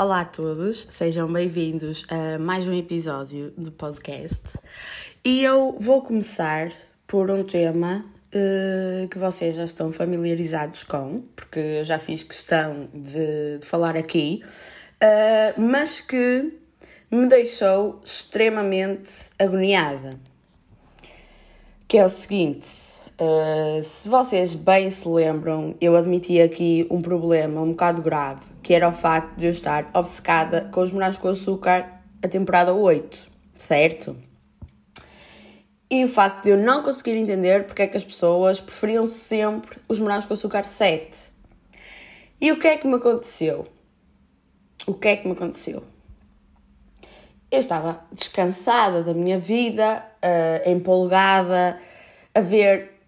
Olá a todos, sejam bem-vindos a mais um episódio do podcast. E eu vou começar por um tema uh, que vocês já estão familiarizados com, porque eu já fiz questão de, de falar aqui, uh, mas que me deixou extremamente agoniada. Que é o seguinte Uh, se vocês bem se lembram, eu admiti aqui um problema um bocado grave, que era o facto de eu estar obcecada com os morangos com açúcar a temporada 8, certo? E o facto de eu não conseguir entender porque é que as pessoas preferiam sempre os morangos com açúcar 7. E o que é que me aconteceu? O que é que me aconteceu? Eu estava descansada da minha vida, uh, empolgada, a ver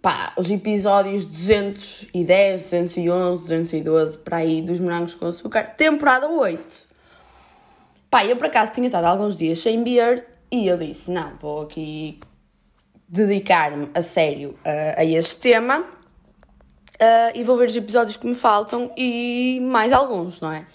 pá, os episódios 210, 211, 212, para aí, dos Morangos com Açúcar, temporada 8. Pá, eu por acaso tinha estado alguns dias sem beer e eu disse, não, vou aqui dedicar-me a sério uh, a este tema uh, e vou ver os episódios que me faltam e mais alguns, não é?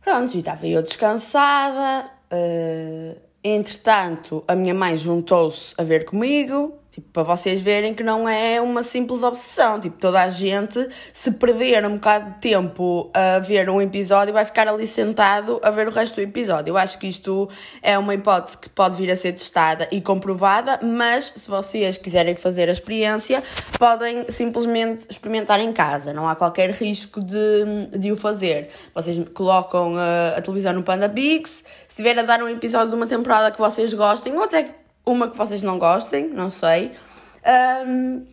Pronto, e estava eu descansada, uh, entretanto a minha mãe juntou-se a ver comigo, Tipo, para vocês verem que não é uma simples obsessão. Tipo, toda a gente, se perder um bocado de tempo a ver um episódio, vai ficar ali sentado a ver o resto do episódio. Eu acho que isto é uma hipótese que pode vir a ser testada e comprovada, mas se vocês quiserem fazer a experiência, podem simplesmente experimentar em casa. Não há qualquer risco de, de o fazer. Vocês colocam a, a televisão no Panda Bix, se tiver a dar um episódio de uma temporada que vocês gostem, ou até uma que vocês não gostem, não sei. Um,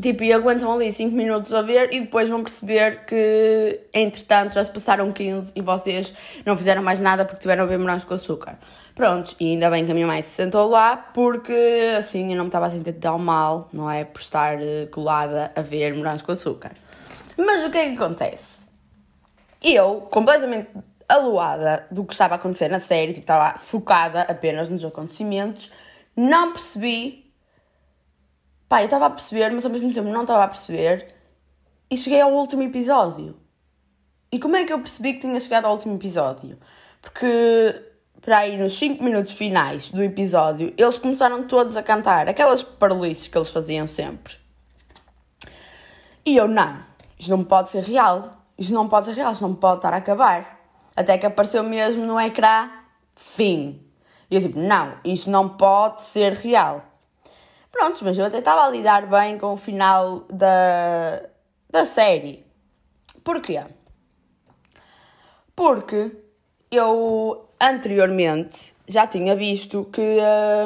tipo, e aguentam ali 5 minutos a ver e depois vão perceber que, entretanto, já se passaram 15 e vocês não fizeram mais nada porque tiveram a ver morangos com açúcar. Prontos, e ainda bem que a minha mãe se sentou lá porque assim eu não me estava a sentir tão mal, não é? Por estar eh, colada a ver morangos com açúcar. Mas o que é que acontece? Eu, completamente aluada do que estava a acontecer na série, tipo, estava focada apenas nos acontecimentos, não percebi. Pá, eu estava a perceber, mas ao mesmo tempo não estava a perceber, e cheguei ao último episódio. E como é que eu percebi que tinha chegado ao último episódio? Porque, para aí, nos 5 minutos finais do episódio, eles começaram todos a cantar aquelas parolices que eles faziam sempre. E eu, não, isto não pode ser real. Isto não pode ser real, isto não pode estar a acabar. Até que apareceu mesmo no ecrã fim. E eu tipo, não, isto não pode ser real. Prontos, mas eu até estava a lidar bem com o final da, da série. Porquê? Porque eu anteriormente já tinha visto que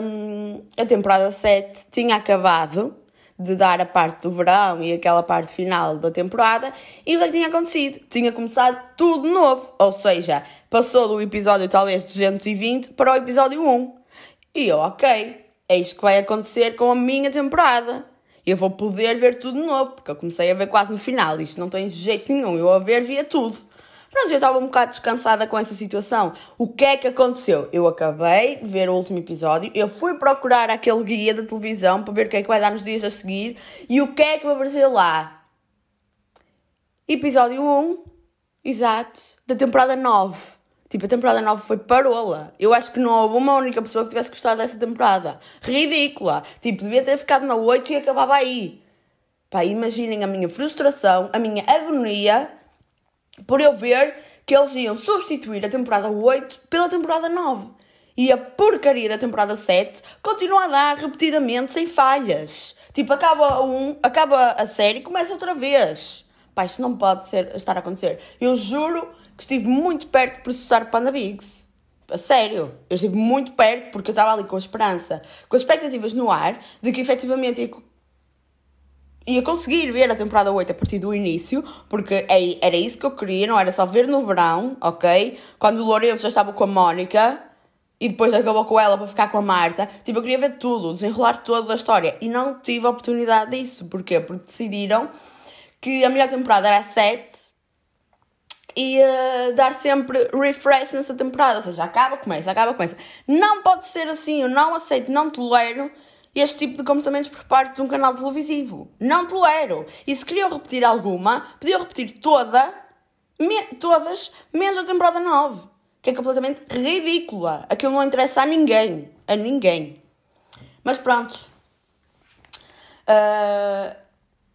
hum, a temporada 7 tinha acabado de dar a parte do verão e aquela parte final da temporada, e o que tinha acontecido? Tinha começado tudo novo, ou seja, passou do episódio talvez 220 para o episódio 1. E eu, ok, é isto que vai acontecer com a minha temporada. Eu vou poder ver tudo novo, porque eu comecei a ver quase no final, isto não tem jeito nenhum, eu a ver via tudo. Pronto, eu estava um bocado descansada com essa situação. O que é que aconteceu? Eu acabei de ver o último episódio, eu fui procurar aquele guia da televisão para ver o que é que vai dar nos dias a seguir e o que é que vai aparecer lá? Episódio 1, exato, da temporada 9. Tipo, a temporada 9 foi parola. Eu acho que não houve uma única pessoa que tivesse gostado dessa temporada. Ridícula. Tipo, devia ter ficado na 8 e acabava aí. Pá, imaginem a minha frustração, a minha agonia por eu ver que eles iam substituir a temporada 8 pela temporada 9. E a porcaria da temporada 7 continua a dar repetidamente sem falhas. Tipo, acaba um, acaba a série e começa outra vez. Pá, isto não pode ser, estar a acontecer. Eu juro que estive muito perto de processar Panda Bigs. A sério, eu estive muito perto porque eu estava ali com a esperança, com as expectativas no ar de que efetivamente ia ia conseguir ver a temporada 8 a partir do início, porque era isso que eu queria, não era só ver no verão, ok? Quando o Lourenço já estava com a Mónica e depois acabou com ela para ficar com a Marta. Tipo, eu queria ver tudo, desenrolar toda a história e não tive a oportunidade disso. Porquê? Porque decidiram que a melhor temporada era a 7 e uh, dar sempre refresh nessa temporada, ou seja, acaba, começa, acaba, começa. Não pode ser assim, eu não aceito, não tolero este tipo de comportamentos por parte de um canal televisivo. Não tolero. E se queriam repetir alguma, podiam repetir toda, Me- todas, menos a temporada 9, que é completamente ridícula. Aquilo não interessa a ninguém. A ninguém. Mas pronto. Ah,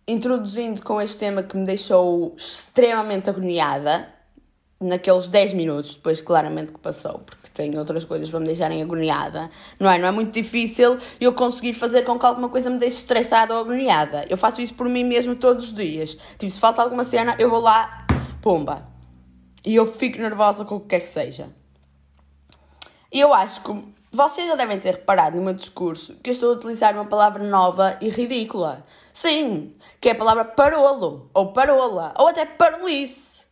introduzindo com este tema que me deixou extremamente agoniada, naqueles 10 minutos, depois claramente que passou, porque tenho outras coisas para me deixarem agoniada, não é? Não é muito difícil eu conseguir fazer com que alguma coisa me deixe estressada ou agoniada. Eu faço isso por mim mesmo todos os dias. Tipo, se falta alguma cena, eu vou lá, pumba. E eu fico nervosa com o que quer que seja. E eu acho que vocês já devem ter reparado no meu discurso que eu estou a utilizar uma palavra nova e ridícula. Sim, que é a palavra parolo, ou parola, ou até parolice.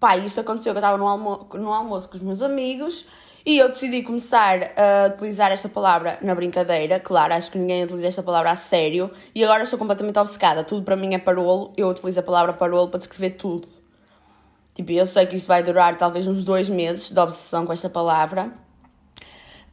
Pá, isto aconteceu que eu estava no, almo no almoço com os meus amigos e eu decidi começar a utilizar esta palavra na brincadeira. Claro, acho que ninguém utiliza esta palavra a sério e agora estou completamente obcecada. Tudo para mim é parolo, eu utilizo a palavra parolo para descrever tudo. Tipo, eu sei que isso vai durar talvez uns dois meses de obsessão com esta palavra.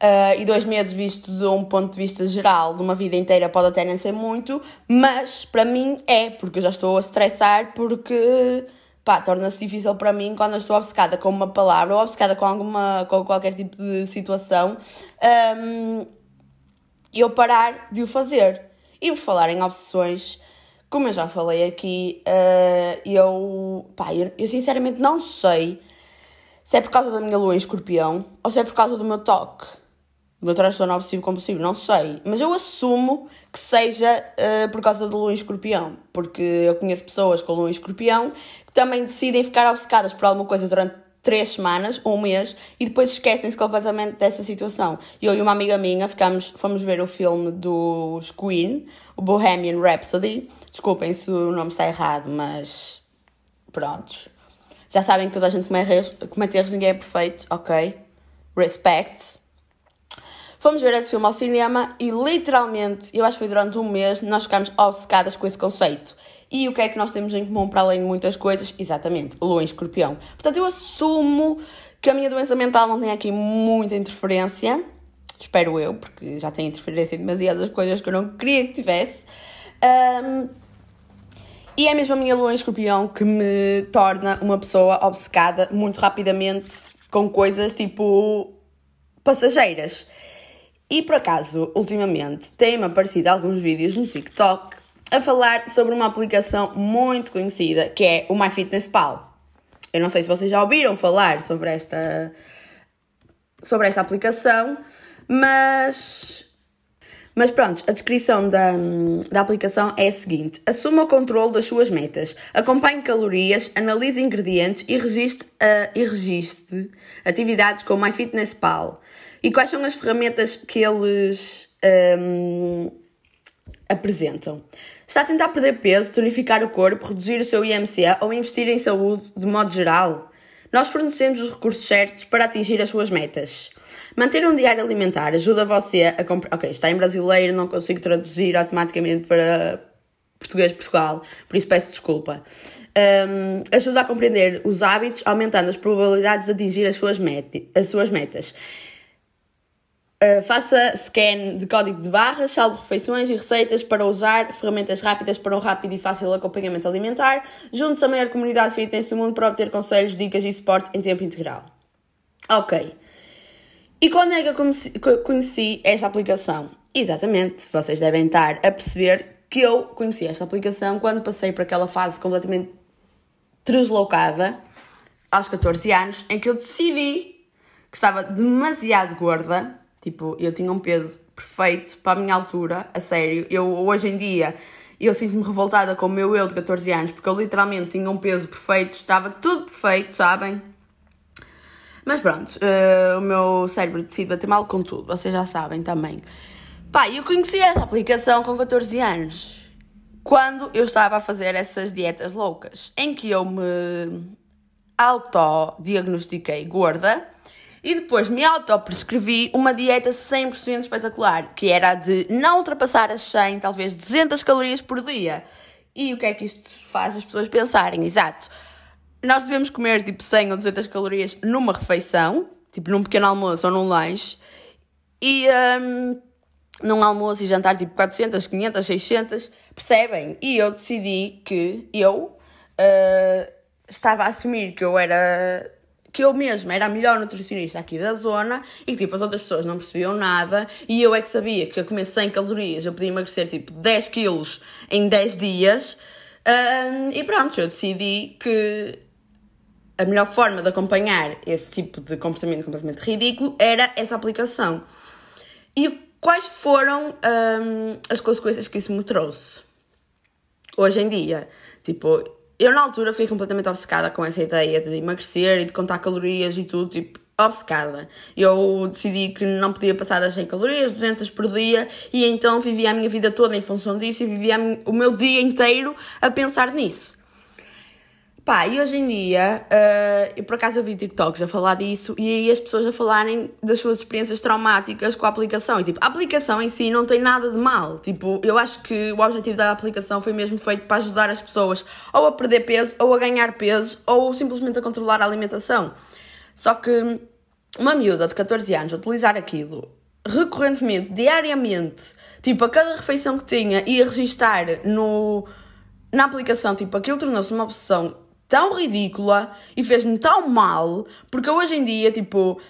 Uh, e dois meses, visto de um ponto de vista geral, de uma vida inteira, pode até nem ser muito, mas para mim é, porque eu já estou a estressar, porque pá, torna-se difícil para mim quando eu estou obcecada com uma palavra ou obcecada com, alguma, com qualquer tipo de situação, um, eu parar de o fazer. E por falar em obsessões, como eu já falei aqui, uh, eu, pá, eu, eu sinceramente não sei se é por causa da minha lua em escorpião ou se é por causa do meu toque. Do meu transtorno obsessivo compulsivo, não sei. Mas eu assumo que seja uh, por causa da lua em escorpião. Porque eu conheço pessoas com lua em escorpião que também decidem ficar obcecadas por alguma coisa durante três semanas, um mês, e depois esquecem-se completamente dessa situação. Eu e uma amiga minha ficamos, fomos ver o filme dos Queen, o Bohemian Rhapsody. Desculpem se o nome está errado, mas pronto. Já sabem que toda a gente comete erros, ninguém é perfeito, ok? Respect. Fomos ver esse filme ao cinema e literalmente, eu acho que foi durante um mês, nós ficámos obcecadas com esse conceito. E o que é que nós temos em comum para além de muitas coisas? Exatamente, lua em escorpião. Portanto, eu assumo que a minha doença mental não tem aqui muita interferência. Espero eu, porque já tem interferência em demasiadas coisas que eu não queria que tivesse. Um, e é mesmo a minha lua em escorpião que me torna uma pessoa obcecada muito rapidamente com coisas tipo passageiras. E por acaso, ultimamente, têm-me aparecido alguns vídeos no TikTok a falar sobre uma aplicação muito conhecida que é o MyFitnessPal. Eu não sei se vocês já ouviram falar sobre esta, sobre esta aplicação, mas mas pronto, a descrição da, da aplicação é a seguinte: assuma o controle das suas metas, acompanhe calorias, analise ingredientes e registre, uh, e registre atividades como MyFitnessPal. E quais são as ferramentas que eles um, apresentam? Está a tentar perder peso, tonificar o corpo, reduzir o seu IMC ou investir em saúde de modo geral? Nós fornecemos os recursos certos para atingir as suas metas. Manter um diário alimentar ajuda você a comprar. Ok, está em brasileiro, não consigo traduzir automaticamente para português de Portugal, por isso peço desculpa. Um, ajuda a compreender os hábitos, aumentando as probabilidades de atingir as suas, met as suas metas. Uh, faça scan de código de barras, salve refeições e receitas para usar, ferramentas rápidas para um rápido e fácil acompanhamento alimentar. Junte-se à maior comunidade fitness do mundo para obter conselhos, dicas e suporte em tempo integral. Ok. E quando é que eu conheci, conheci esta aplicação? Exatamente, vocês devem estar a perceber que eu conheci esta aplicação quando passei por aquela fase completamente deslocada, aos 14 anos, em que eu decidi que estava demasiado gorda Tipo, eu tinha um peso perfeito para a minha altura, a sério. Eu, hoje em dia, eu sinto-me revoltada com o meu eu de 14 anos, porque eu literalmente tinha um peso perfeito, estava tudo perfeito, sabem? Mas pronto, uh, o meu cérebro decide bater mal com tudo, vocês já sabem também. Pá, eu conheci essa aplicação com 14 anos, quando eu estava a fazer essas dietas loucas, em que eu me autodiagnostiquei gorda e depois me autoprescrevi uma dieta 100% espetacular, que era a de não ultrapassar as 100, talvez 200 calorias por dia. E o que é que isto faz as pessoas pensarem? Exato. Nós devemos comer tipo 100 ou 200 calorias numa refeição, tipo num pequeno almoço ou num lanche, e um, num almoço e jantar tipo 400, 500, 600, percebem? E eu decidi que eu uh, estava a assumir que eu era que eu mesma era a melhor nutricionista aqui da zona e que tipo, as outras pessoas não percebiam nada e eu é que sabia que a comer 100 calorias eu podia emagrecer tipo 10 quilos em 10 dias um, e pronto, eu decidi que a melhor forma de acompanhar esse tipo de comportamento completamente ridículo era essa aplicação. E quais foram um, as consequências que isso me trouxe? Hoje em dia, tipo, eu na altura fiquei completamente obcecada com essa ideia de emagrecer e de contar calorias e tudo, tipo, obcecada. Eu decidi que não podia passar das 100 calorias, 200 por dia, e então vivia a minha vida toda em função disso e vivia o meu dia inteiro a pensar nisso. Pá, e hoje em dia, uh, eu por acaso eu vi TikToks a falar disso e aí as pessoas a falarem das suas experiências traumáticas com a aplicação. E tipo, a aplicação em si não tem nada de mal. Tipo, eu acho que o objetivo da aplicação foi mesmo feito para ajudar as pessoas ou a perder peso, ou a ganhar peso, ou simplesmente a controlar a alimentação. Só que uma miúda de 14 anos utilizar aquilo recorrentemente, diariamente, tipo, a cada refeição que tinha, ia registar no, na aplicação, tipo, aquilo tornou-se uma obsessão tão ridícula e fez-me tão mal, porque hoje em dia, tipo,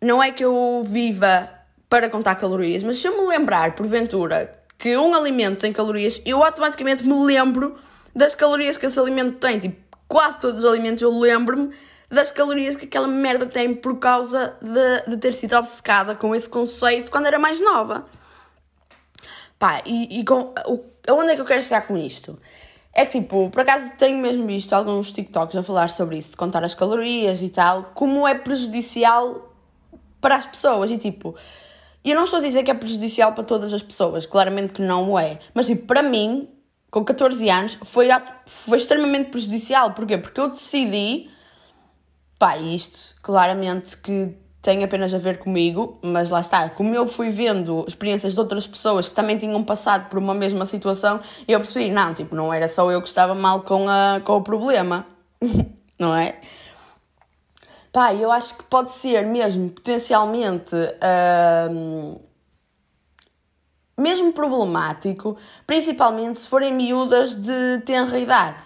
não é que eu viva para contar calorias, mas se eu me lembrar, porventura, que um alimento tem calorias, eu automaticamente me lembro das calorias que esse alimento tem. Tipo, quase todos os alimentos eu lembro-me das calorias que aquela merda tem por causa de, de ter sido obcecada com esse conceito quando era mais nova. Pá, e, e com, o, aonde é que eu quero chegar com isto? É que tipo, por acaso tenho mesmo visto alguns TikToks a falar sobre isso, de contar as calorias e tal, como é prejudicial para as pessoas. E tipo, eu não estou a dizer que é prejudicial para todas as pessoas, claramente que não é. Mas tipo, para mim, com 14 anos, foi, foi extremamente prejudicial. Porquê? Porque eu decidi, pá, isto claramente que tem apenas a ver comigo, mas lá está, como eu fui vendo experiências de outras pessoas que também tinham passado por uma mesma situação, eu percebi, não, tipo, não era só eu que estava mal com, a, com o problema, não é? Pá, eu acho que pode ser mesmo potencialmente hum, mesmo problemático, principalmente se forem miúdas de tenra idade.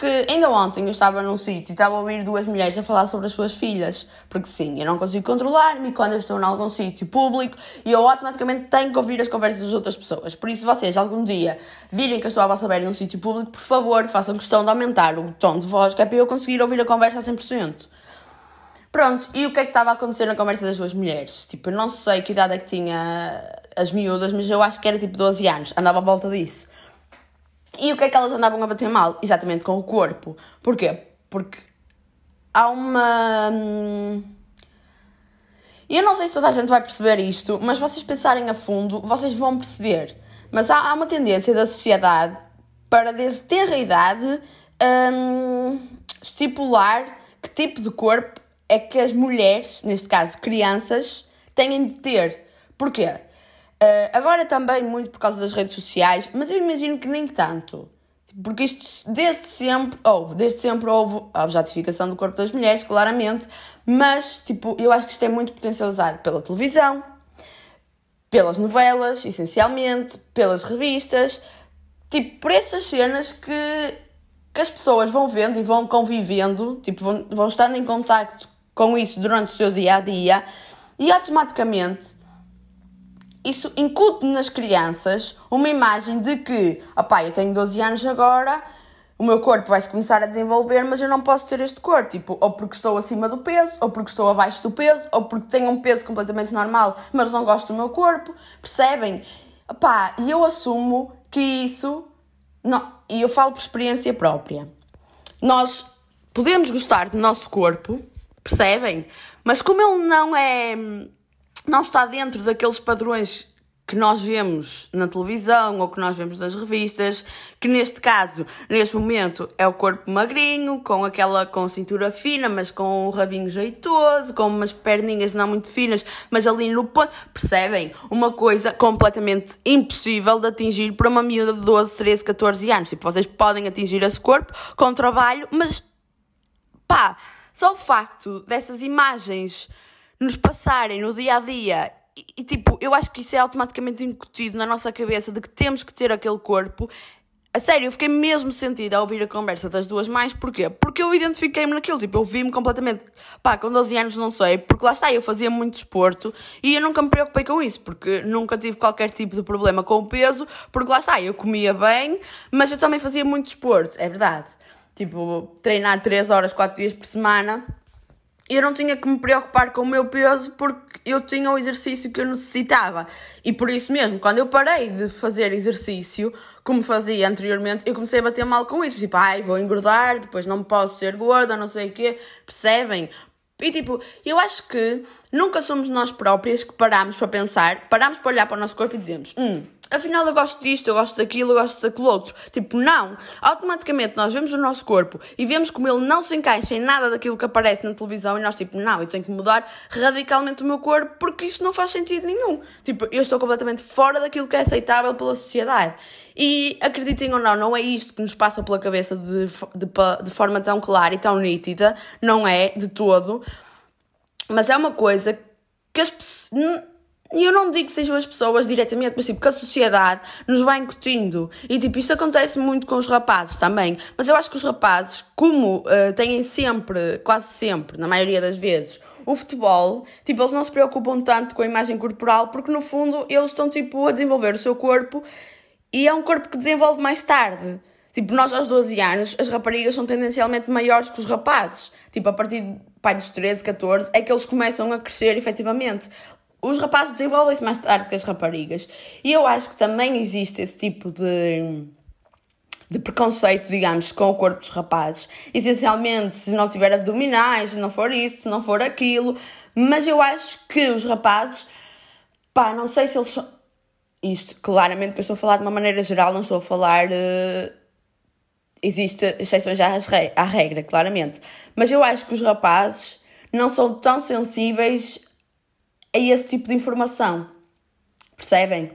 Porque ainda ontem eu estava num sítio e estava a ouvir duas mulheres a falar sobre as suas filhas. Porque sim, eu não consigo controlar-me quando eu estou em algum sítio público e eu automaticamente tenho que ouvir as conversas das outras pessoas. Por isso, vocês algum dia virem que eu estou a vossa beira num sítio público, por favor, façam questão de aumentar o tom de voz, que é para eu conseguir ouvir a conversa a 100%. Pronto, e o que é que estava a acontecer na conversa das duas mulheres? Tipo, eu não sei que idade é que tinha as miúdas, mas eu acho que era tipo 12 anos, andava à volta disso. E o que é que elas andavam a bater mal? Exatamente com o corpo. Porquê? Porque há uma. Hum, eu não sei se toda a gente vai perceber isto, mas vocês pensarem a fundo, vocês vão perceber. Mas há, há uma tendência da sociedade para, desde ter a idade, hum, estipular que tipo de corpo é que as mulheres, neste caso crianças, têm de ter. Porquê? Uh, agora também muito por causa das redes sociais, mas eu imagino que nem tanto. Porque isto desde sempre houve, desde sempre houve a objetificação do corpo das mulheres, claramente, mas tipo, eu acho que isto é muito potencializado pela televisão, pelas novelas, essencialmente, pelas revistas, tipo, por essas cenas que, que as pessoas vão vendo e vão convivendo, tipo, vão, vão estando em contacto com isso durante o seu dia a dia e automaticamente isso incute nas crianças uma imagem de que, opá, eu tenho 12 anos agora, o meu corpo vai-se começar a desenvolver, mas eu não posso ter este corpo, tipo, ou porque estou acima do peso, ou porque estou abaixo do peso, ou porque tenho um peso completamente normal, mas não gosto do meu corpo, percebem? Opá, e eu assumo que isso, não, e eu falo por experiência própria, nós podemos gostar do nosso corpo, percebem? Mas como ele não é não está dentro daqueles padrões que nós vemos na televisão ou que nós vemos nas revistas, que neste caso, neste momento, é o corpo magrinho, com aquela com cintura fina, mas com um rabinho jeitoso, com umas perninhas não muito finas, mas ali no ponto. Percebem? Uma coisa completamente impossível de atingir para uma miúda de 12, 13, 14 anos. Tipo, vocês podem atingir esse corpo com trabalho, mas pá, só o facto dessas imagens nos passarem no dia a dia e, e, tipo, eu acho que isso é automaticamente incutido na nossa cabeça de que temos que ter aquele corpo. a sério, eu fiquei mesmo sentida a ouvir a conversa das duas mães. Porquê? Porque eu identifiquei-me naquilo. Tipo, eu vi-me completamente. Pá, com 12 anos não sei. Porque lá está, eu fazia muito desporto e eu nunca me preocupei com isso. Porque nunca tive qualquer tipo de problema com o peso. Porque lá está, eu comia bem, mas eu também fazia muito desporto. É verdade. Tipo, treinar 3 horas, 4 dias por semana eu não tinha que me preocupar com o meu peso porque eu tinha o exercício que eu necessitava. E por isso mesmo, quando eu parei de fazer exercício, como fazia anteriormente, eu comecei a bater mal com isso. Tipo, ai, vou engordar, depois não posso ser gorda, não sei o quê. Percebem? E tipo, eu acho que nunca somos nós próprias que paramos para pensar, paramos para olhar para o nosso corpo e dizemos: hum, afinal eu gosto disto, eu gosto daquilo, eu gosto daquilo outro. Tipo, não. Automaticamente nós vemos o nosso corpo e vemos como ele não se encaixa em nada daquilo que aparece na televisão e nós, tipo, não, eu tenho que mudar radicalmente o meu corpo porque isto não faz sentido nenhum. Tipo, eu estou completamente fora daquilo que é aceitável pela sociedade. E acreditem ou não, não é isto que nos passa pela cabeça de, de, de forma tão clara e tão nítida, não é de todo, mas é uma coisa que as pessoas e eu não digo que sejam as pessoas diretamente, mas tipo, que a sociedade nos vai incutindo. E tipo, isto acontece muito com os rapazes também. Mas eu acho que os rapazes, como uh, têm sempre, quase sempre, na maioria das vezes, o futebol, tipo, eles não se preocupam tanto com a imagem corporal, porque no fundo eles estão tipo a desenvolver o seu corpo e é um corpo que desenvolve mais tarde. Tipo, nós aos 12 anos, as raparigas são tendencialmente maiores que os rapazes. Tipo, a partir pai, dos 13, 14, é que eles começam a crescer efetivamente os rapazes desenvolvem-se mais tarde que as raparigas. E eu acho que também existe esse tipo de, de preconceito, digamos, com o corpo dos rapazes. Essencialmente, se não tiver abdominais, se não for isso, se não for aquilo. Mas eu acho que os rapazes, pá, não sei se eles são. Isto, claramente, que eu estou a falar de uma maneira geral, não estou a falar. Uh, existe exceções à regra, claramente. Mas eu acho que os rapazes não são tão sensíveis a esse tipo de informação. Percebem?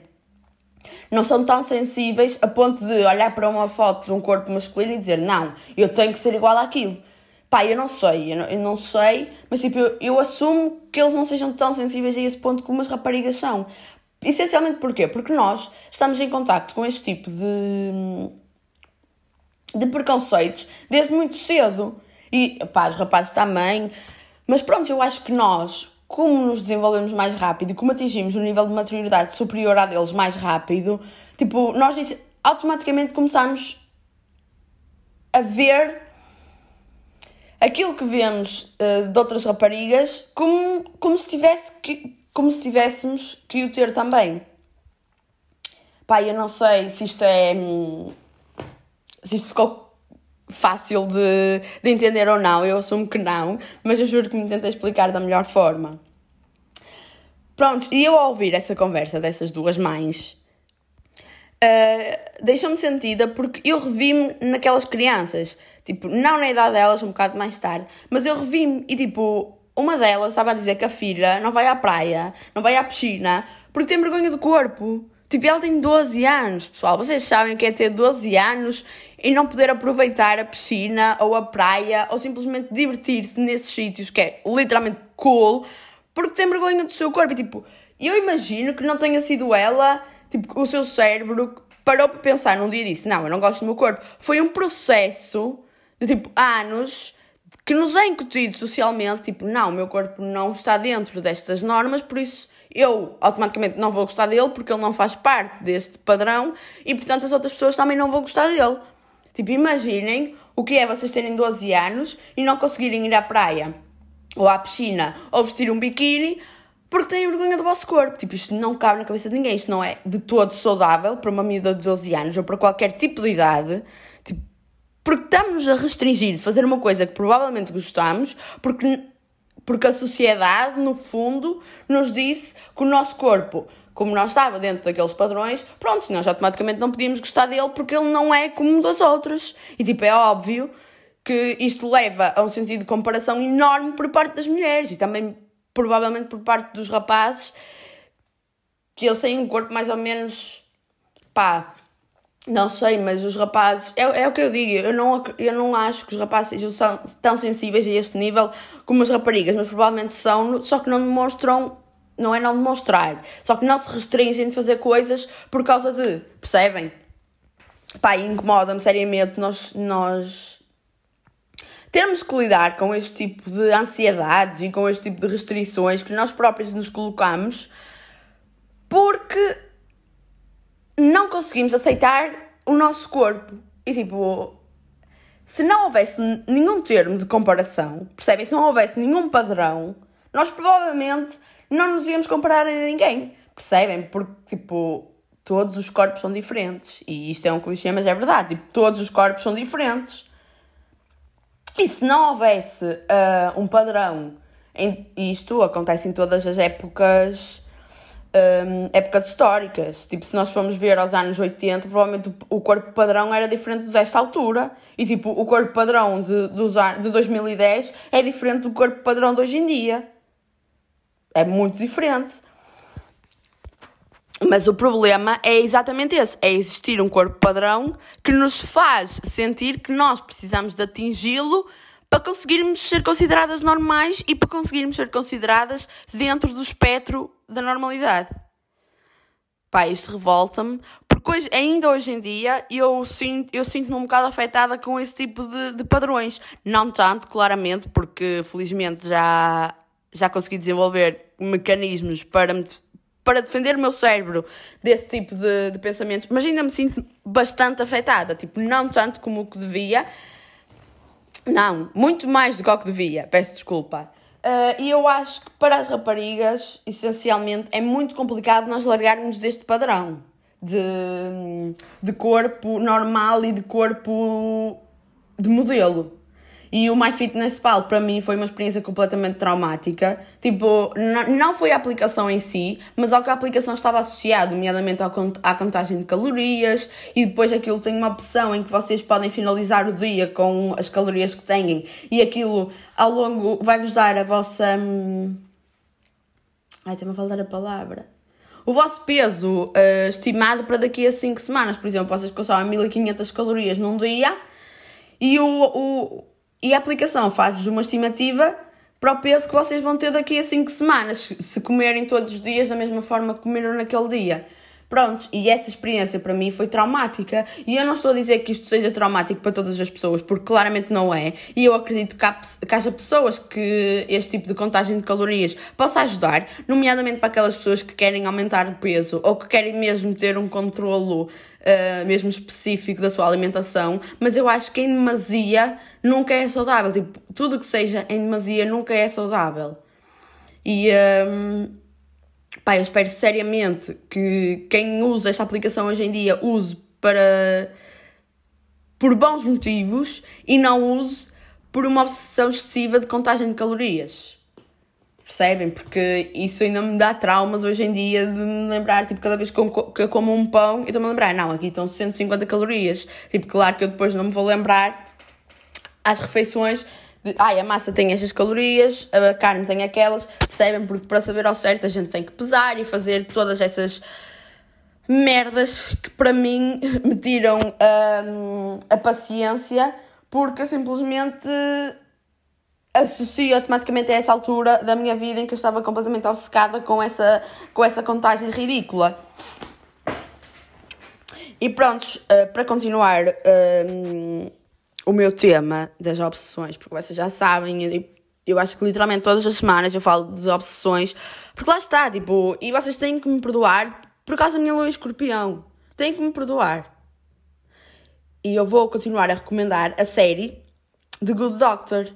Não são tão sensíveis a ponto de olhar para uma foto de um corpo masculino e dizer não, eu tenho que ser igual àquilo. Pá, eu não sei, eu não, eu não sei, mas tipo, eu, eu, assumo que eles não sejam tão sensíveis a esse ponto como as raparigas são. Essencialmente porquê? Porque nós estamos em contacto com este tipo de, de preconceitos desde muito cedo. E, pá, os rapazes também. Mas pronto, eu acho que nós, como nos desenvolvemos mais rápido como atingimos um nível de maturidade superior à deles mais rápido, tipo, nós automaticamente começamos a ver aquilo que vemos uh, de outras raparigas como, como, se tivesse que, como se tivéssemos que o ter também. Pá, eu não sei se isto é. Hum, se isto ficou fácil de, de entender ou não, eu assumo que não, mas eu juro que me tentei explicar da melhor forma. Pronto, e eu ao ouvir essa conversa dessas duas mães, uh, deixou-me sentida porque eu revi-me naquelas crianças, tipo, não na idade delas, um bocado mais tarde, mas eu revi-me e tipo, uma delas estava a dizer que a filha não vai à praia, não vai à piscina, porque tem vergonha do corpo. Tipo, ela tem 12 anos, pessoal. Vocês sabem o que é ter 12 anos e não poder aproveitar a piscina ou a praia ou simplesmente divertir-se nesses sítios que é literalmente cool porque tem vergonha do seu corpo. E tipo, eu imagino que não tenha sido ela, tipo, o seu cérebro parou para pensar num dia e disse: Não, eu não gosto do meu corpo. Foi um processo de tipo anos que nos é incutido socialmente: tipo, não, o meu corpo não está dentro destas normas, por isso eu automaticamente não vou gostar dele porque ele não faz parte deste padrão e portanto as outras pessoas também não vão gostar dele. Tipo, imaginem o que é vocês terem 12 anos e não conseguirem ir à praia ou à piscina ou vestir um biquíni porque têm vergonha do vosso corpo. Tipo, isto não cabe na cabeça de ninguém. Isto não é de todo saudável para uma miúda de 12 anos ou para qualquer tipo de idade. Tipo, porque estamos a restringir de fazer uma coisa que provavelmente gostamos, porque porque a sociedade, no fundo, nos disse que o nosso corpo, como não estava dentro daqueles padrões, pronto, nós automaticamente não podíamos gostar dele porque ele não é como das outras. E tipo, é óbvio que isto leva a um sentido de comparação enorme por parte das mulheres e também provavelmente por parte dos rapazes, que eles têm um corpo mais ou menos pá, não sei, mas os rapazes. É, é o que eu digo, eu não, eu não acho que os rapazes sejam tão sensíveis a este nível como as raparigas, mas provavelmente são, só que não demonstram. Não é não demonstrar, só que não se restringem de fazer coisas por causa de. Percebem? pá, incomoda-me seriamente nós, nós termos que lidar com este tipo de ansiedades e com este tipo de restrições que nós próprios nos colocamos porque não conseguimos aceitar o nosso corpo. E tipo, se não houvesse nenhum termo de comparação, percebem? Se não houvesse nenhum padrão, nós provavelmente não nos íamos comparar a ninguém, percebem? Porque, tipo, todos os corpos são diferentes. E isto é um clichê, mas é verdade. Tipo, todos os corpos são diferentes. E se não houvesse uh, um padrão, em, isto acontece em todas as épocas um, épocas históricas. Tipo, se nós formos ver aos anos 80, provavelmente o, corpo padrão era diferente desta altura. E, tipo, o corpo padrão de, dos, de 2010 é diferente do corpo padrão de hoje em dia. É muito diferente. Mas o problema é exatamente esse: é existir um corpo padrão que nos faz sentir que nós precisamos de atingi-lo para conseguirmos ser consideradas normais e para conseguirmos ser consideradas dentro do espectro da normalidade. Pá, isto revolta-me, porque hoje, ainda hoje em dia eu sinto, eu sinto-me um bocado afetada com esse tipo de, de padrões. Não tanto, claramente, porque felizmente já, já consegui desenvolver mecanismos para me para defender o meu cérebro desse tipo de, de pensamentos, mas ainda me sinto bastante afetada, tipo, não tanto como o que devia, não, muito mais do que o que devia, peço desculpa. Uh, e eu acho que para as raparigas, essencialmente, é muito complicado nós largarmos deste padrão de, de corpo normal e de corpo de modelo. E o MyFitnessPal para mim foi uma experiência completamente traumática. Tipo, não foi a aplicação em si, mas ao que a aplicação estava associada, nomeadamente à contagem de calorias, e depois aquilo tem uma opção em que vocês podem finalizar o dia com as calorias que têm, e aquilo ao longo vai-vos dar a vossa. Hum... Ai, também a faltar a palavra o vosso peso uh, estimado para daqui a 5 semanas. Por exemplo, vocês consomem 1500 calorias num dia e o, o, e a aplicação faz-vos uma estimativa para o peso que vocês vão ter daqui a 5 semanas, se comerem todos os dias da mesma forma que comeram naquele dia. Prontos, e essa experiência para mim foi traumática. E eu não estou a dizer que isto seja traumático para todas as pessoas, porque claramente não é. E eu acredito que, há, que haja pessoas que este tipo de contagem de calorias possa ajudar, nomeadamente para aquelas pessoas que querem aumentar o peso ou que querem mesmo ter um controlo uh, mesmo específico da sua alimentação. Mas eu acho que em demasia nunca é saudável. Tipo, tudo que seja em demasia nunca é saudável. E. Um, Pá, eu espero seriamente que quem usa esta aplicação hoje em dia use para. por bons motivos e não use por uma obsessão excessiva de contagem de calorias. Percebem? Porque isso ainda me dá traumas hoje em dia de me lembrar, tipo, cada vez que eu como um pão, eu estou-me a lembrar, não, aqui estão 150 calorias. Tipo, claro que eu depois não me vou lembrar às refeições de ai, a massa tem estas calorias, a carne tem aquelas, percebem? Porque para saber ao certo a gente tem que pesar e fazer todas essas merdas que para mim me tiram um, a paciência, porque eu simplesmente associo automaticamente a essa altura da minha vida em que eu estava completamente obcecada com essa, com essa contagem ridícula. E prontos, uh, para continuar. Um, o meu tema das obsessões, porque vocês já sabem, eu, eu acho que literalmente todas as semanas eu falo de obsessões, porque lá está, tipo, e vocês têm que me perdoar por causa da minha lua escorpião. Têm que me perdoar. E eu vou continuar a recomendar a série The Good Doctor.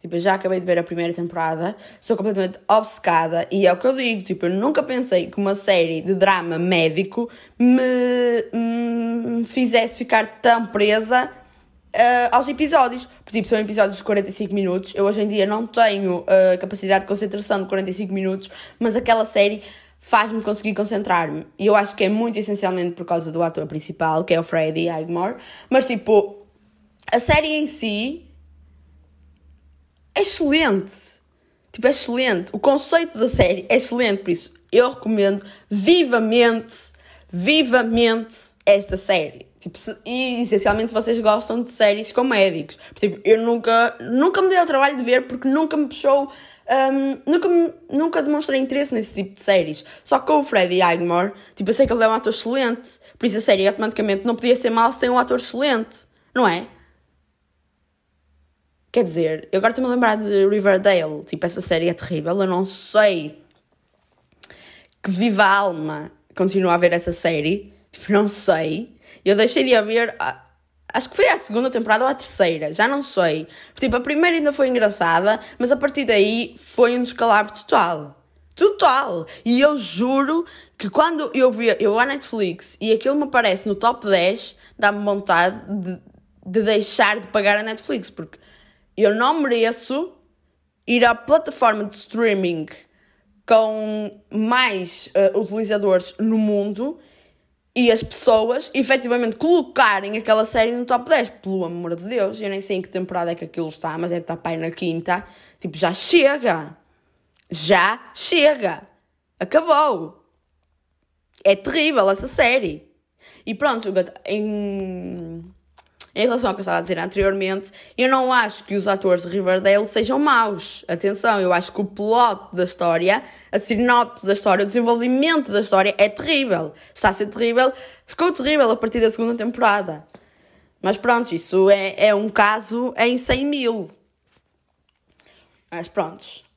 Tipo, eu já acabei de ver a primeira temporada, estou completamente obcecada e é o que eu digo, tipo, eu nunca pensei que uma série de drama médico me, me fizesse ficar tão presa uh, aos episódios. Por exemplo, são episódios de 45 minutos. Eu hoje em dia não tenho uh, capacidade de concentração de 45 minutos, mas aquela série faz-me conseguir concentrar-me. E eu acho que é muito essencialmente por causa do ator principal, que é o Freddie Highmore. Mas, tipo, a série em si é excelente. Tipo, é excelente. O conceito da série é excelente, por isso eu recomendo vivamente, vivamente esta série. Tipo, e essencialmente vocês gostam de séries com médicos. Tipo, eu nunca, nunca me dei ao trabalho de ver porque nunca me puxou Um, nunca, nunca demonstrei interesse nesse tipo de séries. Só que com o Freddie Highmore, tipo, eu sei que ele é um ator excelente. Por isso a série automaticamente não podia ser mal se tem um ator excelente. Não é? Quer dizer, eu agora estou-me a lembrar de Riverdale. Tipo, essa série é terrível. Eu não sei que viva a alma continua a ver essa série. Tipo, não sei. Eu deixei de a ver. Acho que foi a segunda temporada ou a terceira, já não sei. Tipo, a primeira ainda foi engraçada, mas a partir daí foi um descalabro total. Total! E eu juro que quando eu vi eu a Netflix e aquilo me aparece no top 10, dá-me vontade de, de deixar de pagar a Netflix, porque eu não mereço ir à plataforma de streaming com mais uh, utilizadores no mundo e as pessoas efetivamente colocarem aquela série no top 10. Pelo amor de Deus, eu nem sei em que temporada é que aquilo está, mas deve estar pai na quinta. Tipo, já chega! Já chega! Acabou! É terrível essa série. E pronto, em em relação ao que eu estava a dizer anteriormente, eu não acho que os atores de Riverdale sejam maus. Atenção, eu acho que o plot da história, a sinopse da história, o desenvolvimento da história é terrível. Está a ser terrível, ficou terrível a partir da segunda temporada. Mas pronto, isso é, é um caso em 100 mil. Mas prontos.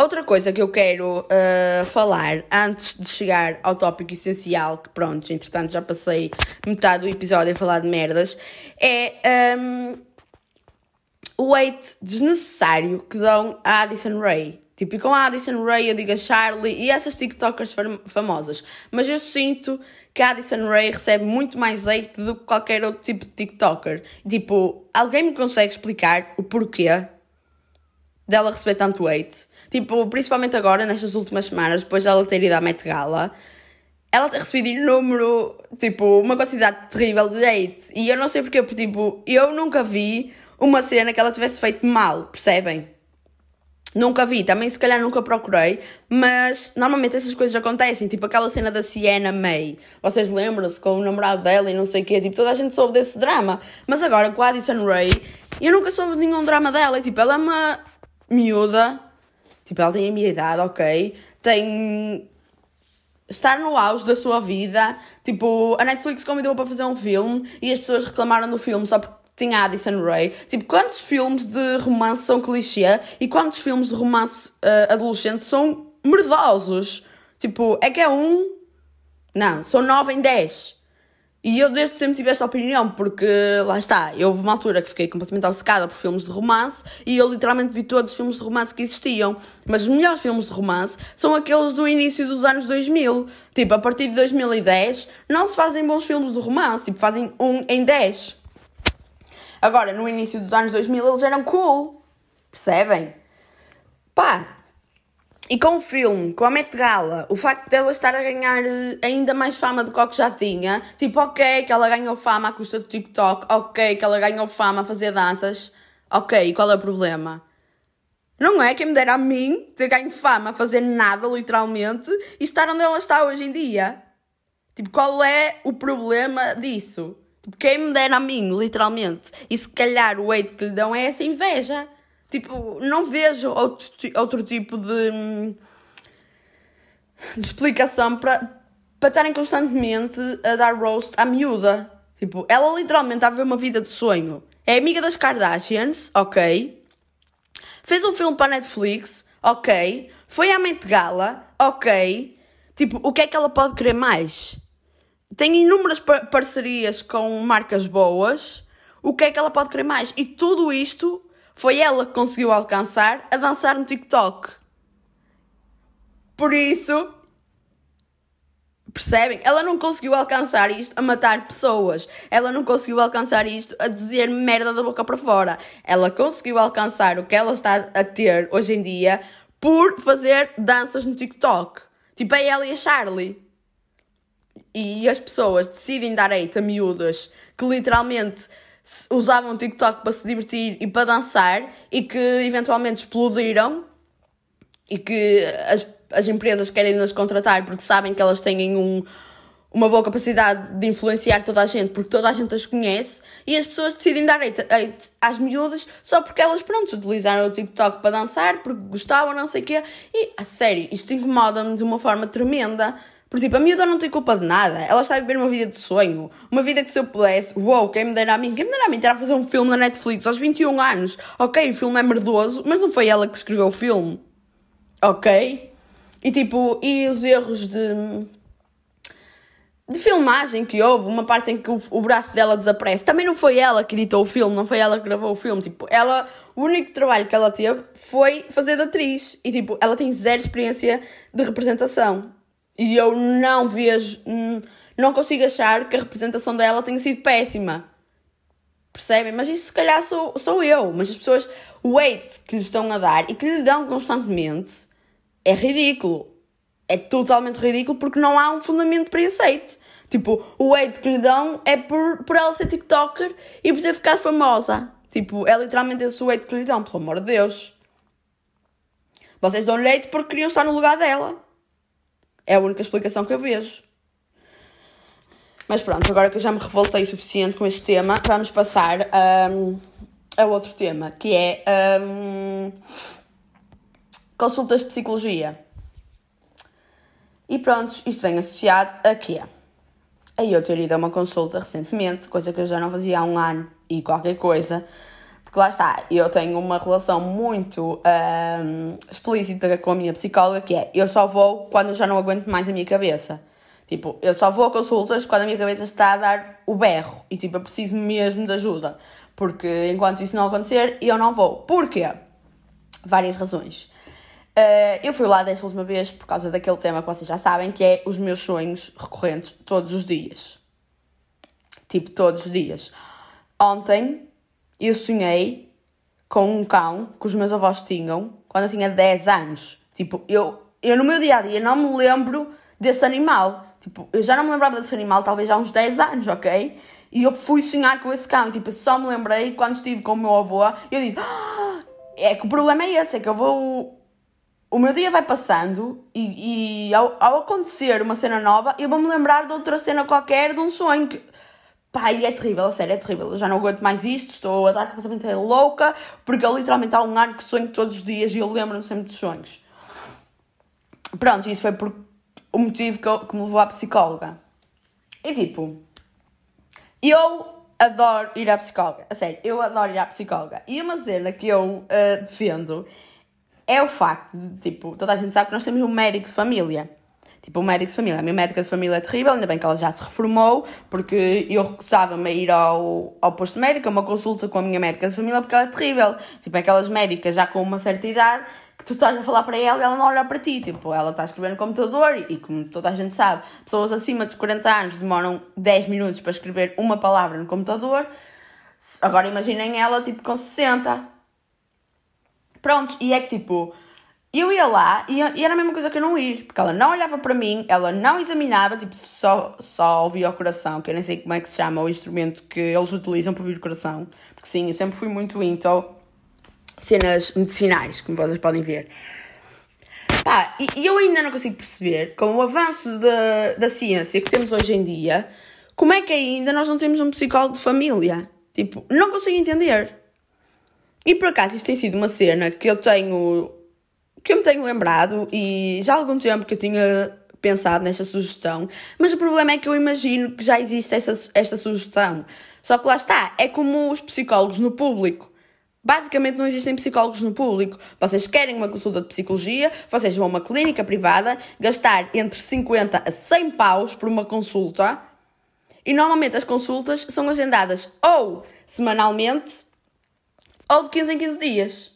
Outra coisa que eu quero uh, falar antes de chegar ao tópico essencial, que pronto, entretanto já passei metade do episódio a falar de merdas, é um, o hate desnecessário que dão a Addison Ray. Tipo, e com a Addison Ray eu digo a Charlie e essas TikTokers famosas. Mas eu sinto que a Addison Ray recebe muito mais hate do que qualquer outro tipo de TikToker. Tipo, alguém me consegue explicar o porquê dela receber tanto hate? Tipo, principalmente agora, nestas últimas semanas, depois dela ter ido à Met Gala, ela tem recebido um número, tipo, uma quantidade terrível de hate. E eu não sei porquê, porque, tipo, eu nunca vi uma cena que ela tivesse feito mal, percebem? Nunca vi, também se calhar nunca procurei, mas normalmente essas coisas acontecem, tipo aquela cena da Sienna May. Vocês lembram-se com o namorado dela e não sei o quê, tipo, toda a gente soube desse drama. Mas agora com a Addison Ray, eu nunca soube de nenhum drama dela, e, tipo, ela é uma miúda Tipo, ela tem a minha idade, ok? Tem. Estar no auge da sua vida. Tipo, a Netflix convidou para fazer um filme e as pessoas reclamaram do filme só porque tinha Addison Ray. Tipo, quantos filmes de romance são clichê e quantos filmes de romance uh, adolescente são merdosos? Tipo, é que é um. Não, são nove em dez. E eu desde sempre tive esta opinião, porque lá está, eu houve uma altura que fiquei completamente obcecada por filmes de romance e eu literalmente vi todos os filmes de romance que existiam. Mas os melhores filmes de romance são aqueles do início dos anos 2000. Tipo, a partir de 2010 não se fazem bons filmes de romance, tipo, fazem um em 10. Agora, no início dos anos 2000 eles eram cool, percebem? Pá, e com o filme, com a Met Gala, o facto dela estar a ganhar eh, ainda mais fama do que já tinha, tipo, ok, que ela ganhou fama à custa do TikTok, ok, que ela ganhou fama a fazer danças, ok, qual é o problema? Não é quem me dera a mim ter ganho fama a fazer nada, literalmente, e estar onde ela está hoje em dia. Tipo, qual é o problema disso? Tipo, quem me dera a mim, literalmente. E se calhar o hate que lhe dão é essa inveja. Tipo, não vejo outro, outro tipo de, de explicação para estarem constantemente a dar roast à miúda. Tipo, ela literalmente está a ver uma vida de sonho. É amiga das Kardashians, ok. Fez um filme para a Netflix, ok. Foi à Met Gala, ok. Tipo, o que é que ela pode querer mais? Tem inúmeras par parcerias com marcas boas. O que é que ela pode querer mais? E tudo isto foi ela que conseguiu alcançar a dançar no TikTok. Por isso, percebem? Ela não conseguiu alcançar isto a matar pessoas. Ela não conseguiu alcançar isto a dizer merda da boca para fora. Ela conseguiu alcançar o que ela está a ter hoje em dia por fazer danças no TikTok. Tipo a ela e a Charlie. E as pessoas decidem dar hate a miúdas que literalmente usavam o TikTok para se divertir e para dançar e que eventualmente explodiram e que as, as empresas querem nas contratar porque sabem que elas têm um, uma boa capacidade de influenciar toda a gente, porque toda a gente as conhece, e as pessoas decidem dar hate, hate às miúdas só porque elas, pronto, utilizaram o TikTok para dançar, porque gostavam, não sei o quê. E, a sério, isto incomoda-me de uma forma tremenda. Porque, tipo, a miúda não tem culpa de nada. Ela está a viver uma vida de sonho. Uma vida que se eu pudesse, uou, wow, quem me dera a mim? Quem me dera a mim terá a fazer um filme na Netflix aos 21 anos. Ok, o filme é merdoso, mas não foi ela que escreveu o filme. Ok? E, tipo, e os erros de de filmagem que houve, uma parte em que o, o, braço dela desaparece. Também não foi ela que editou o filme, não foi ela que gravou o filme. Tipo, ela, o único trabalho que ela teve foi fazer de atriz. E, tipo, ela tem zero experiência de representação. E eu não vejo, não consigo achar que a representação dela tenha sido péssima. Percebem? Mas isso se calhar sou, sou eu. Mas as pessoas, o weight que lhe estão a dar e que lhe dão constantemente é ridículo é totalmente ridículo porque não há um fundamento para esse hate. Tipo, o hate que lhe dão é por, por ela ser TikToker e por ter ficado famosa. Tipo, é literalmente esse o hate que lhe dão, pelo amor de Deus. Vocês dão-lhe hate porque queriam estar no lugar dela. É a única explicação que eu vejo. Mas pronto, agora que eu já me revoltei o suficiente com este tema, vamos passar um, a outro tema, que é um, consultas de psicologia. E pronto, isto vem associado a quê? A eu ter ido a uma consulta recentemente, coisa que eu já não fazia há um ano e qualquer coisa. Porque lá está, eu tenho uma relação muito um, explícita com a minha psicóloga, que é eu só vou quando eu já não aguento mais a minha cabeça. Tipo, eu só vou a consultas quando a minha cabeça está a dar o berro e tipo, eu preciso mesmo de ajuda. Porque enquanto isso não acontecer, eu não vou. Porquê? Várias razões. Uh, eu fui lá desta última vez por causa daquele tema que vocês já sabem, que é os meus sonhos recorrentes todos os dias. Tipo, todos os dias. Ontem eu sonhei com um cão que os meus avós tinham quando eu tinha 10 anos. Tipo, eu, eu no meu dia a dia não me lembro desse animal. Tipo, eu já não me lembrava desse animal talvez há uns 10 anos, ok? E eu fui sonhar com esse cão. Tipo, só me lembrei quando estive com o meu avô. Eu disse: ah, É que o problema é esse, é que eu vou o meu dia vai passando e, e ao, ao, acontecer uma cena nova, eu vou-me lembrar de outra cena qualquer, de um sonho que. Pá, e é terrível, a sério, é terrível. Eu já não aguento mais isto, estou a dar completamente louca, porque eu literalmente há um ano que sonho todos os dias e eu lembro-me sempre dos sonhos. Pronto, isso foi por o motivo que, eu, que me levou à psicóloga. E tipo, eu adoro ir à psicóloga. A sério, eu adoro ir à psicóloga. E uma cena que eu uh, defendo é o facto de, tipo, toda a gente sabe que nós temos um médico de família. Tipo, um médico de família. A minha médica de família é terrível, ainda bem que ela já se reformou, porque eu recusava-me a ir ao, ao posto médico, a uma consulta com a minha médica de família, porque ela é terrível. Tipo, é aquelas médicas já com uma certa idade que tu estás a falar para ela e ela não olha para ti. Tipo, ela está a escrever no computador e, e, como toda a gente sabe, pessoas acima dos 40 anos demoram 10 minutos para escrever uma palavra no computador. Agora imaginem ela, tipo, com 60 Prontos, e é que tipo, eu ia lá e, e, era a mesma coisa que eu não ir, porque ela não olhava para mim, ela não examinava, tipo, só, só ouvia o coração, que eu nem sei como é que se chama o instrumento que eles utilizam para ouvir o coração. Porque sim, eu sempre fui muito into cenas medicinais, como vocês podem ver. Pá, e, e eu ainda não consigo perceber, com o avanço da, da ciência que temos hoje em dia, como é que ainda nós não temos um psicólogo de família? Tipo, não consigo entender. E por acaso isto tem sido uma cena que eu tenho. Que eu me tenho lembrado e já há algum tempo que eu tinha pensado nesta sugestão, mas o problema é que eu imagino que já existe essa, esta sugestão. Só que lá está, é como os psicólogos no público. Basicamente não existem psicólogos no público. Vocês querem uma consulta de psicologia, vocês vão a uma clínica privada, gastar entre 50 a 100 paus por uma consulta, e normalmente as consultas são agendadas ou semanalmente ou de 15 em 15 dias.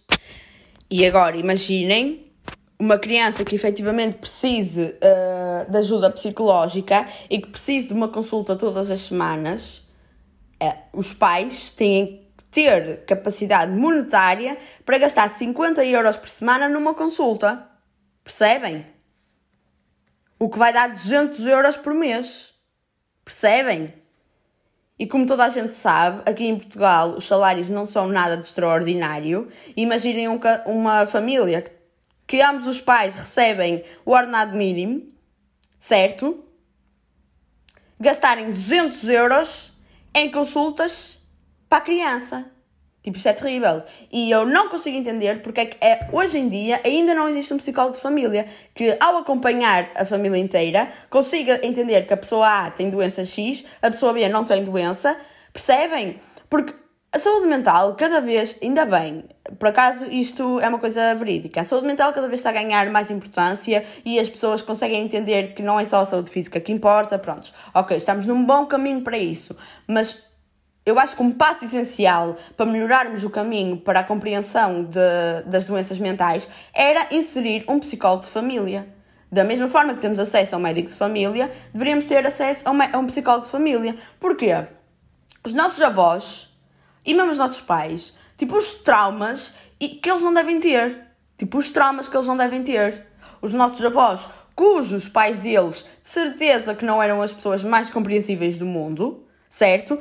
E agora imaginem uma criança que efetivamente precise uh, de ajuda psicológica e que precise de uma consulta todas as semanas, uh, os pais têm que ter capacidade monetária para gastar 50 euros por semana numa consulta. Percebem? O que vai dar 200 euros por mês. Percebem? E como toda a gente sabe, aqui em Portugal os salários não são nada de extraordinário. Imaginem um, uma família que ambos os pais recebem o ordenado mínimo, certo? gastarem 200 euros em consultas para a criança. Tipo, isto é terrível. E eu não consigo entender porque é que é, hoje em dia ainda não existe um psicólogo de família que, ao acompanhar a família inteira, consiga entender que a pessoa A tem doença X, a pessoa B não tem doença. Percebem? Porque a saúde mental, cada vez, ainda bem, por acaso isto é uma coisa verídica, a saúde mental cada vez está a ganhar mais importância e as pessoas conseguem entender que não é só a saúde física que importa, prontos. Ok, estamos num bom caminho para isso, mas eu acho que um passo essencial para melhorarmos o caminho para a compreensão de, das doenças mentais era inserir um psicólogo de família. Da mesma forma que temos acesso a um médico de família, deveríamos ter acesso a um, a um psicólogo de família. Porquê? Os nossos avós e mesmo os nossos pais, tipo, os traumas que eles não devem ter. Tipo, os traumas que eles não devem ter. Os nossos avós, cujos pais deles, de certeza que não eram as pessoas mais compreensíveis do mundo, certo?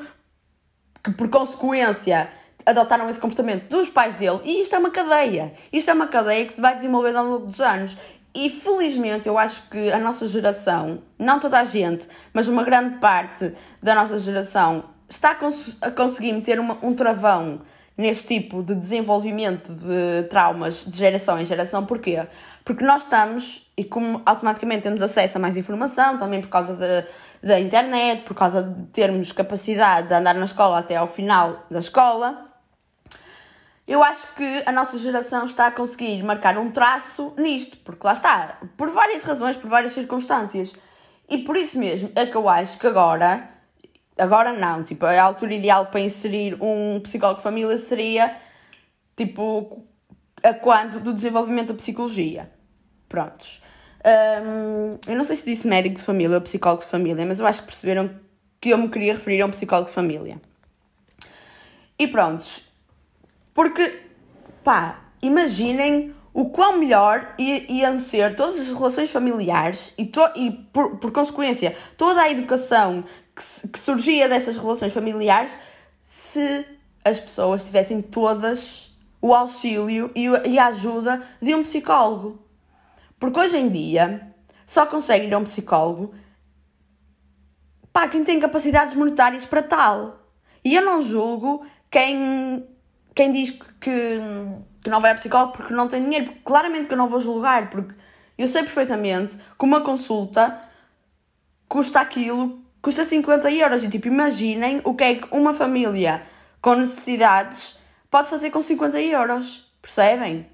Que por consequência adotaram esse comportamento dos pais dele, e isto é uma cadeia. Isto é uma cadeia que se vai desenvolvendo ao longo dos anos. E felizmente eu acho que a nossa geração, não toda a gente, mas uma grande parte da nossa geração está a, cons a conseguir meter uma, um travão neste tipo de desenvolvimento de traumas de geração em geração. Porquê? Porque nós estamos, e como automaticamente temos acesso a mais informação, também por causa de, da internet, por causa de termos capacidade de andar na escola até ao final da escola, eu acho que a nossa geração está a conseguir marcar um traço nisto, porque lá está, por várias razões, por várias circunstâncias. E por isso mesmo é que eu acho que agora Agora não, tipo, a altura ideal para inserir um psicólogo de família seria tipo a quando do desenvolvimento da psicologia. Prontos. Um, eu não sei se disse médico de família ou psicólogo de família, mas eu acho que perceberam que eu me queria referir a um psicólogo de família. E prontos. Porque, pá, imaginem o quão melhor iam ser todas as relações familiares e, to, e por, por consequência, toda a educação que, que surgia dessas relações familiares se as pessoas tivessem todas o auxílio e a ajuda de um psicólogo. Porque hoje em dia só consegue ir a um psicólogo para quem tem capacidades monetárias para tal. E eu não julgo quem, quem diz que, que não vai a psicólogo porque não tem dinheiro. Porque claramente que eu não vou julgar, porque eu sei perfeitamente que uma consulta custa aquilo custa 50 euros. E tipo, imaginem o que é que uma família com necessidades pode fazer com 50 euros. Percebem?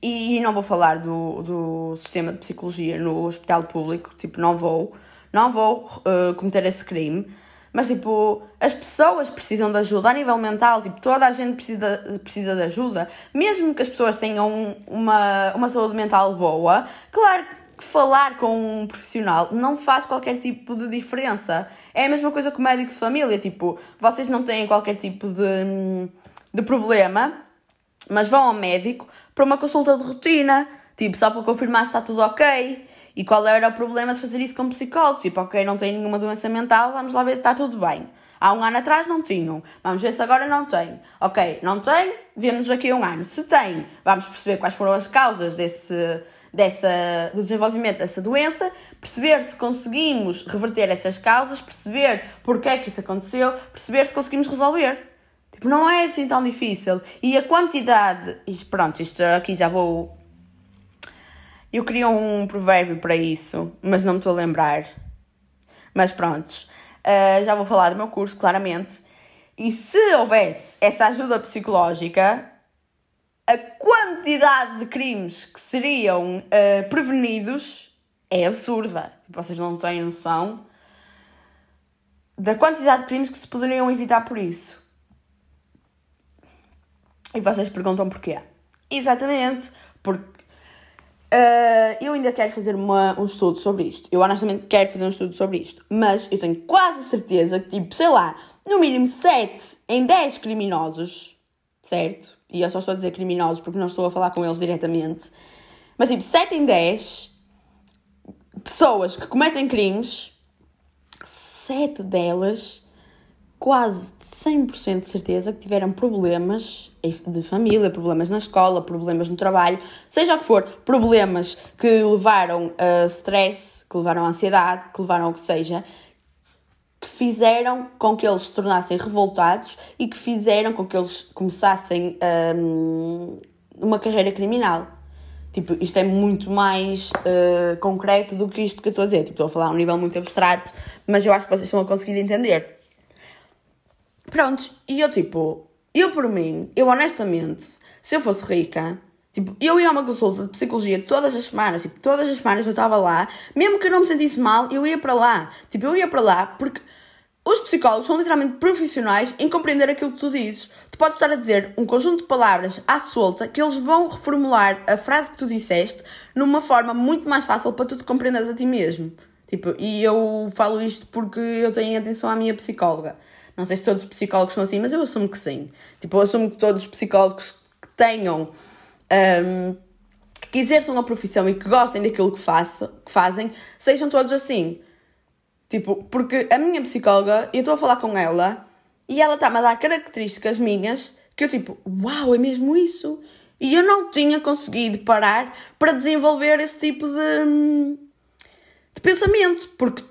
E não vou falar do, do sistema de psicologia no hospital público, tipo, não vou, não vou uh, cometer esse crime. Mas, tipo, as pessoas precisam de ajuda a nível mental, tipo, toda a gente precisa, precisa de ajuda. Mesmo que as pessoas tenham uma, uma saúde mental boa, claro que falar com um profissional não faz qualquer tipo de diferença. É a mesma coisa que o médico de família, tipo, vocês não têm qualquer tipo de, de problema, mas vão ao médico para uma consulta de rotina, tipo, só para confirmar se está tudo ok. E qual era o problema de fazer isso com psicólogo? Tipo, ok, não tem nenhuma doença mental, vamos lá ver se está tudo bem. Há um ano atrás não tinham. Vamos ver se agora não tem. Ok, não tem, vemos aqui um ano. Se tem, vamos perceber quais foram as causas desse, dessa, do desenvolvimento dessa doença, perceber se conseguimos reverter essas causas, perceber porque é que isso aconteceu, perceber se conseguimos resolver. Tipo, não é assim tão difícil. E a quantidade. E pronto, isto aqui já vou. Eu queria um provérbio para isso, mas não me estou a lembrar. Mas prontos. Uh, já vou falar do meu curso, claramente. E se houvesse essa ajuda psicológica, a quantidade de crimes que seriam uh, prevenidos é absurda. Vocês não têm noção da quantidade de crimes que se poderiam evitar por isso. E vocês perguntam porquê? Exatamente, porque uh, eu ainda quero fazer uma, um estudo sobre isto. Eu honestamente quero fazer um estudo sobre isto. Mas eu tenho quase certeza que, tipo, sei lá, no mínimo 7 em 10 criminosos certo? E eu só estou a dizer criminosos porque não estou a falar com eles diretamente. Mas tipo, 7 em 10 pessoas que cometem crimes, 7 delas, quase 100% de certeza que tiveram problemas de família, problemas na escola, problemas no trabalho, seja o que for, problemas que levaram a stress, que levaram a ansiedade, que levaram ao que seja, que fizeram com que eles se tornassem revoltados e que fizeram com que eles começassem um, uma carreira criminal. Tipo, isto é muito mais uh, concreto do que isto que eu estou a dizer. Tipo, estou a falar a um nível muito abstrato, mas eu acho que vocês estão a conseguir entender. Prontos, e eu tipo, eu por mim, eu honestamente, se eu fosse rica, tipo, eu ia a uma consulta de psicologia todas as semanas, tipo, todas as semanas eu estava lá, mesmo que eu não me sentisse mal, eu ia para lá. Tipo, eu ia para lá porque os psicólogos são literalmente profissionais em compreender aquilo que tu dizes. Tu podes estar a dizer um conjunto de palavras à solta que eles vão reformular a frase que tu disseste numa forma muito mais fácil para tu te compreenderes a ti mesmo. Tipo, e eu falo isto porque eu tenho atenção à minha psicóloga. Não sei se todos os psicólogos são assim, mas eu assumo que sim. Tipo, eu assumo que todos os psicólogos que tenham. Um, que exerçam a profissão e que gostem daquilo que, faço, que fazem, sejam todos assim. Tipo, porque a minha psicóloga, eu estou a falar com ela e ela está-me a dar características minhas que eu tipo, uau, é mesmo isso? E eu não tinha conseguido parar para desenvolver esse tipo de, de pensamento, porque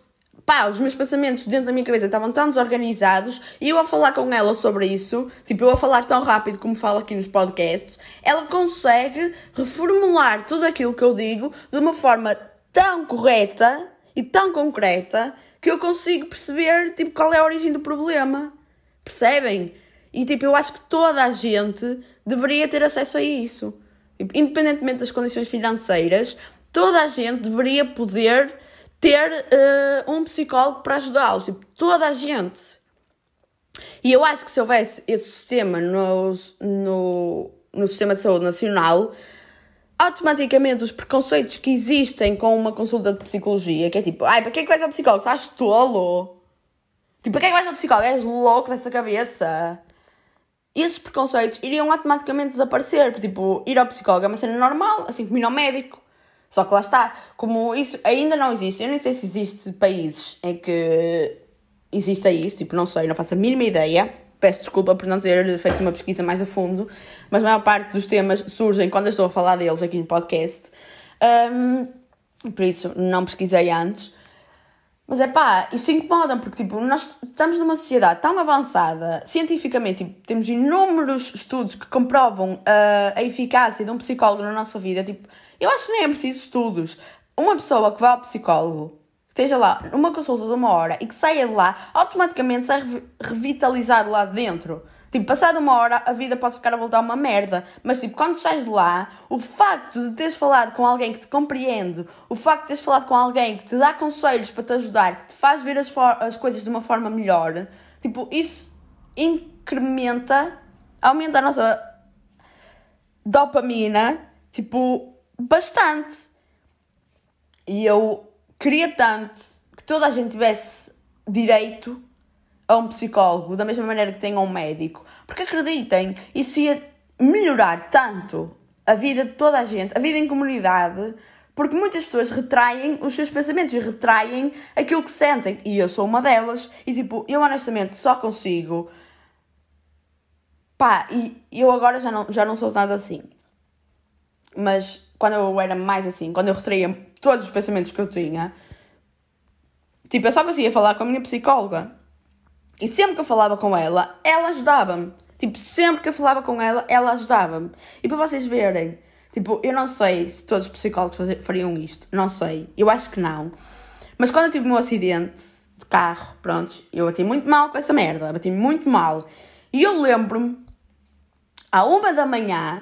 pá, os meus pensamentos dentro da minha cabeça estavam tão desorganizados e eu a falar com ela sobre isso, tipo, eu a falar tão rápido como falo aqui nos podcasts, ela consegue reformular tudo aquilo que eu digo de uma forma tão correta e tão concreta que eu consigo perceber tipo, qual é a origem do problema. Percebem? E tipo, eu acho que toda a gente deveria ter acesso a isso. Tipo, independentemente das condições financeiras, toda a gente deveria poder ter uh, um psicólogo para ajudá-los. Tipo, toda a gente. E eu acho que se houvesse esse sistema no, no, no sistema de saúde nacional, automaticamente os preconceitos que existem com uma consulta de psicologia, que é tipo, ai, para que é que vais ao psicólogo? Estás tolo? Tipo, para que é que vais ao psicólogo? És louco dessa cabeça? Esses preconceitos iriam automaticamente desaparecer. Tipo, ir ao psicólogo é uma cena normal, assim como ir ao médico. Só que lá está, como isso ainda não existe, eu nem sei se existe países em que exista isso, tipo, não sei, não faço a mínima ideia peço desculpa por não ter feito uma pesquisa mais a fundo, mas a maior parte dos temas surgem quando eu estou a falar deles aqui no podcast. Um, por isso não pesquisei antes. Mas é pá, isso incomoda porque tipo, nós estamos numa sociedade tão avançada, cientificamente, tipo, temos inúmeros estudos que comprovam uh, a eficácia de um psicólogo na nossa vida. Tipo, eu acho que nem é preciso estudos. Uma pessoa que vai ao psicólogo esteja lá numa consulta de uma hora e que saia de lá, automaticamente sai revitalizado lá dentro. Tipo, passada uma hora a vida pode ficar a voltar uma merda, mas tipo, quando sais de lá, o facto de teres falado com alguém que te compreende, o facto de teres falado com alguém que te dá conselhos para te ajudar, que te faz ver as, as coisas de uma forma melhor, tipo, isso incrementa, aumenta a nossa dopamina, tipo, bastante. E eu queria tanto que toda a gente tivesse direito a um psicólogo, da mesma maneira que tem a um médico. Porque acreditem, isso ia melhorar tanto a vida de toda a gente, a vida em comunidade, porque muitas pessoas retraem os seus pensamentos e retraem aquilo que sentem. E eu sou uma delas. E tipo, eu honestamente só consigo. Pá, e eu agora já não, já não sou nada assim. Mas quando eu era mais assim, quando eu retraía todos os pensamentos que eu tinha, tipo, eu só conseguia falar com a minha psicóloga. E sempre que eu falava com ela, ela ajudava-me. Tipo, sempre que eu falava com ela, ela ajudava-me. E para vocês verem, tipo, eu não sei se todos os psicólogos fariam isto. Não sei. Eu acho que não. Mas quando eu tive o meu acidente de carro, pronto, eu bati muito mal com essa merda. Bati muito mal. E eu lembro-me, à uma da manhã,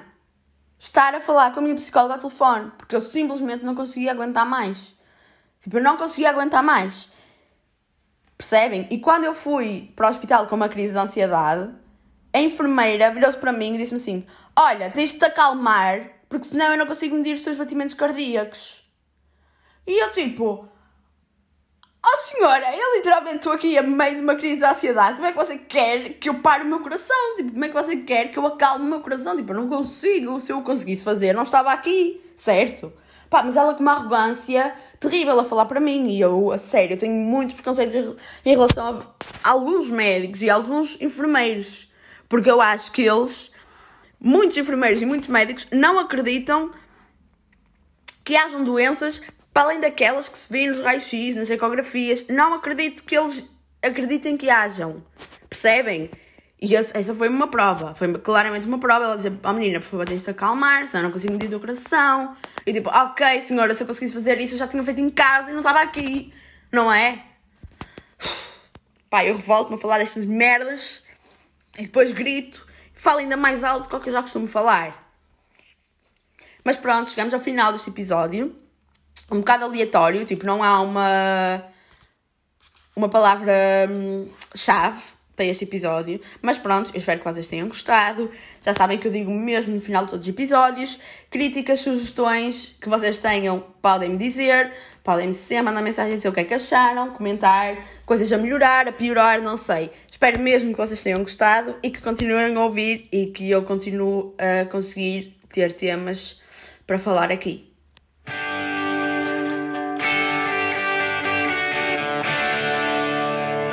estar a falar com a minha psicóloga ao telefone, porque eu simplesmente não conseguia aguentar mais. Tipo, eu não conseguia aguentar mais. Percebem? E quando eu fui para o hospital com uma crise de ansiedade, a enfermeira virou-se para mim e disse-me assim: Olha, tens de te acalmar, porque senão eu não consigo medir os teus batimentos cardíacos. E eu, tipo, Oh senhora, eu literalmente estou aqui a meio de uma crise de ansiedade. Como é que você quer que eu pare o meu coração? Tipo, como é que você quer que eu acalme o meu coração? Tipo, eu não consigo. Se eu conseguisse fazer, não estava aqui, certo? Pá, mas ela com uma arrogância terrível a falar para mim. E eu, a sério, tenho muitos preconceitos em relação a alguns médicos e alguns enfermeiros. Porque eu acho que eles, muitos enfermeiros e muitos médicos, não acreditam que hajam doenças para além daquelas que se vêem nos raios-x, nas ecografias, não acredito que eles acreditem que hajam. Percebem? E essa foi uma prova, foi claramente uma prova. Ela dizia: Oh menina, por favor, tens de acalmar, senão não consigo medir o coração. E tipo, ok, senhora, se eu conseguisse fazer isso, eu já tinha feito em casa e não estava aqui, não é? Pá, eu revolto-me a falar destas merdas e depois grito, falo ainda mais alto do que eu já costumo falar. Mas pronto, chegamos ao final deste episódio. Um bocado aleatório, tipo, não há uma uma palavra hum, para este episódio. Mas pronto, eu espero que vocês tenham gostado. Já sabem que eu digo mesmo no final de todos os episódios. Críticas, sugestões que vocês tenham, podem me dizer. Podem-me sempre mandar mensagem dizer o que é que acharam, comentar, coisas a melhorar, a piorar, não sei. Espero mesmo que vocês tenham gostado e que continuem a ouvir e que eu continue a conseguir ter temas para falar aqui.